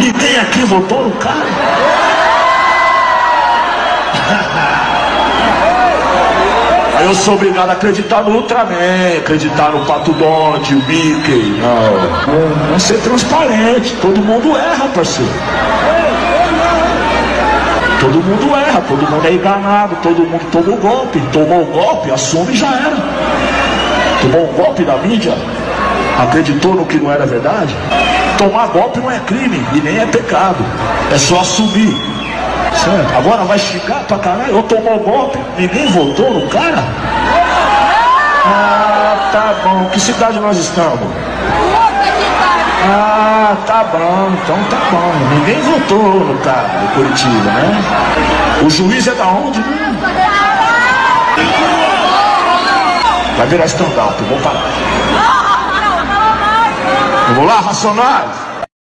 Ninguém aqui votou no cara. Aí eu sou obrigado a acreditar no Ultraman, acreditar no Pato Donde, o Mickey. Não, não, ser transparente. Todo mundo erra, parceiro. Todo mundo erra, todo mundo é enganado, todo mundo toma o golpe. Tomou o golpe, assume e já era. Tomou um golpe da mídia, acreditou no que não era verdade. Tomar golpe não é crime e nem é pecado. É só assumir. Certo? Agora vai xingar pra caralho, eu tomou golpe, ninguém votou no cara? Ah, tá bom. Que cidade nós estamos? Ah, tá bom, então tá bom. Ninguém votou no cara de Curitiba, né? O juiz é da onde? Né? Vai virar stand-up, vou parar. Vamos lá, Racionais?